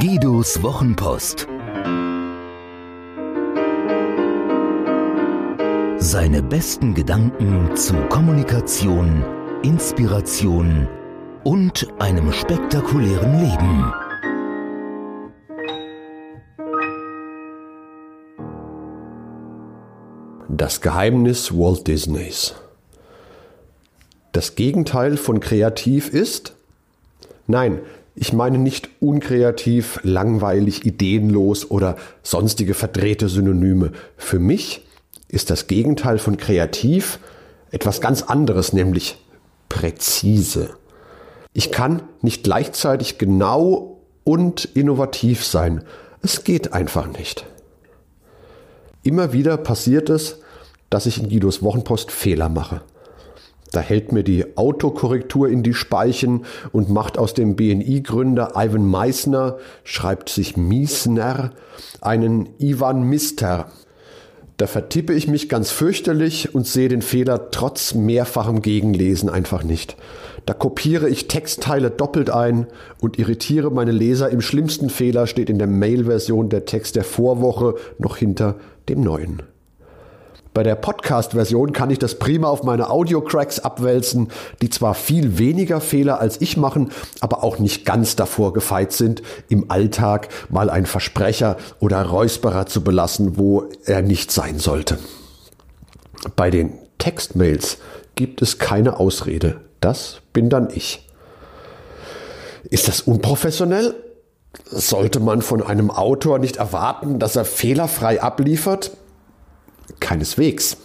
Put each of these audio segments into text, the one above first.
Guidos Wochenpost. Seine besten Gedanken zu Kommunikation, Inspiration und einem spektakulären Leben. Das Geheimnis Walt Disneys. Das Gegenteil von kreativ ist? Nein, ich meine nicht unkreativ, langweilig, ideenlos oder sonstige verdrehte Synonyme. Für mich ist das Gegenteil von kreativ etwas ganz anderes, nämlich präzise. Ich kann nicht gleichzeitig genau und innovativ sein. Es geht einfach nicht. Immer wieder passiert es, dass ich in Guidos Wochenpost Fehler mache. Da hält mir die Autokorrektur in die Speichen und macht aus dem BNI-Gründer Ivan Meissner, schreibt sich Miesner, einen Ivan Mister. Da vertippe ich mich ganz fürchterlich und sehe den Fehler trotz mehrfachem Gegenlesen einfach nicht. Da kopiere ich Textteile doppelt ein und irritiere meine Leser. Im schlimmsten Fehler steht in der Mail-Version der Text der Vorwoche noch hinter dem neuen. Bei der Podcast-Version kann ich das prima auf meine Audio-Cracks abwälzen, die zwar viel weniger Fehler als ich machen, aber auch nicht ganz davor gefeit sind, im Alltag mal einen Versprecher oder Räusperer zu belassen, wo er nicht sein sollte. Bei den Textmails gibt es keine Ausrede. Das bin dann ich. Ist das unprofessionell? Sollte man von einem Autor nicht erwarten, dass er fehlerfrei abliefert? Keineswegs.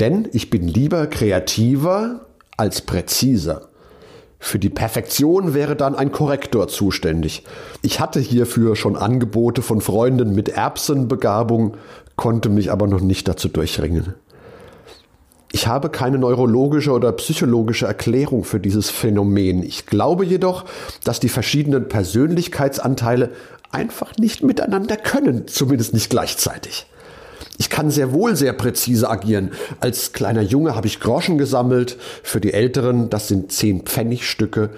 Denn ich bin lieber kreativer als präziser. Für die Perfektion wäre dann ein Korrektor zuständig. Ich hatte hierfür schon Angebote von Freunden mit Erbsenbegabung, konnte mich aber noch nicht dazu durchringen. Ich habe keine neurologische oder psychologische Erklärung für dieses Phänomen. Ich glaube jedoch, dass die verschiedenen Persönlichkeitsanteile einfach nicht miteinander können, zumindest nicht gleichzeitig. Ich kann sehr wohl sehr präzise agieren. Als kleiner Junge habe ich Groschen gesammelt. Für die Älteren, das sind zehn Pfennigstücke.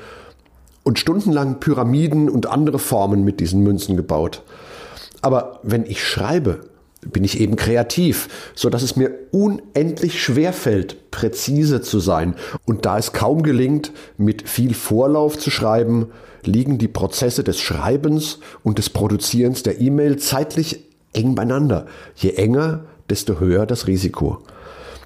Und stundenlang Pyramiden und andere Formen mit diesen Münzen gebaut. Aber wenn ich schreibe, bin ich eben kreativ, so dass es mir unendlich schwer fällt, präzise zu sein. Und da es kaum gelingt, mit viel Vorlauf zu schreiben, liegen die Prozesse des Schreibens und des Produzierens der E-Mail zeitlich eng beieinander. Je enger, desto höher das Risiko.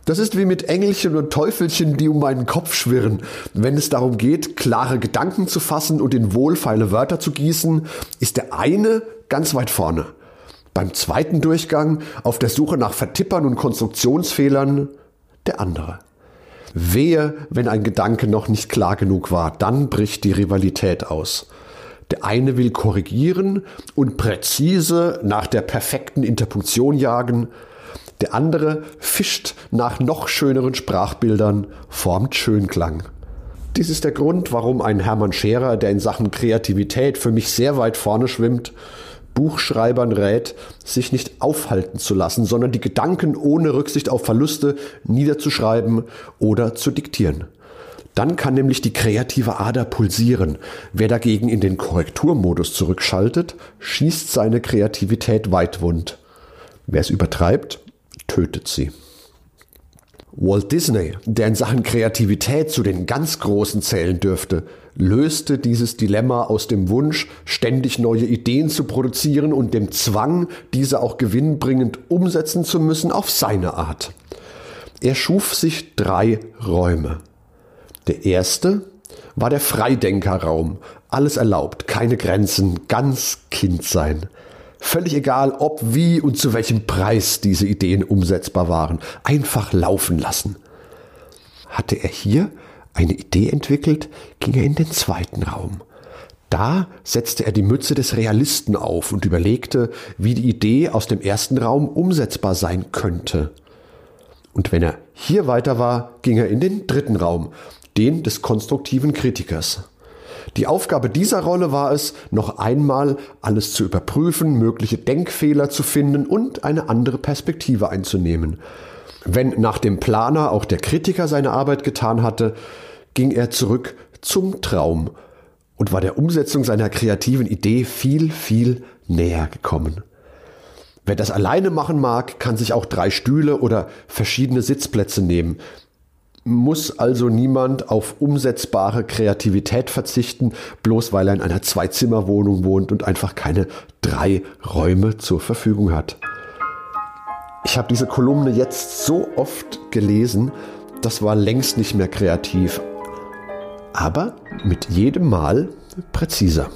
Das ist wie mit Engelchen und Teufelchen, die um meinen Kopf schwirren. Wenn es darum geht, klare Gedanken zu fassen und in wohlfeile Wörter zu gießen, ist der eine ganz weit vorne. Beim zweiten Durchgang, auf der Suche nach Vertippern und Konstruktionsfehlern, der andere. Wehe, wenn ein Gedanke noch nicht klar genug war, dann bricht die Rivalität aus. Der eine will korrigieren und präzise nach der perfekten Interpunktion jagen. Der andere fischt nach noch schöneren Sprachbildern, formt Schönklang. Dies ist der Grund, warum ein Hermann Scherer, der in Sachen Kreativität für mich sehr weit vorne schwimmt, Buchschreibern rät, sich nicht aufhalten zu lassen, sondern die Gedanken ohne Rücksicht auf Verluste niederzuschreiben oder zu diktieren. Dann kann nämlich die kreative Ader pulsieren. Wer dagegen in den Korrekturmodus zurückschaltet, schießt seine Kreativität weitwund. Wer es übertreibt, tötet sie. Walt Disney, der in Sachen Kreativität zu den ganz Großen zählen dürfte, löste dieses Dilemma aus dem Wunsch, ständig neue Ideen zu produzieren und dem Zwang, diese auch gewinnbringend umsetzen zu müssen, auf seine Art. Er schuf sich drei Räume. Der erste war der Freidenkerraum. Alles erlaubt, keine Grenzen, ganz Kind sein. Völlig egal, ob, wie und zu welchem Preis diese Ideen umsetzbar waren. Einfach laufen lassen. Hatte er hier eine Idee entwickelt, ging er in den zweiten Raum. Da setzte er die Mütze des Realisten auf und überlegte, wie die Idee aus dem ersten Raum umsetzbar sein könnte. Und wenn er hier weiter war, ging er in den dritten Raum, den des konstruktiven Kritikers. Die Aufgabe dieser Rolle war es, noch einmal alles zu überprüfen, mögliche Denkfehler zu finden und eine andere Perspektive einzunehmen. Wenn nach dem Planer auch der Kritiker seine Arbeit getan hatte, ging er zurück zum Traum und war der Umsetzung seiner kreativen Idee viel, viel näher gekommen. Wer das alleine machen mag, kann sich auch drei Stühle oder verschiedene Sitzplätze nehmen. Muss also niemand auf umsetzbare Kreativität verzichten, bloß weil er in einer Zweizimmerwohnung wohnt und einfach keine drei Räume zur Verfügung hat. Ich habe diese Kolumne jetzt so oft gelesen, das war längst nicht mehr kreativ, aber mit jedem Mal präziser.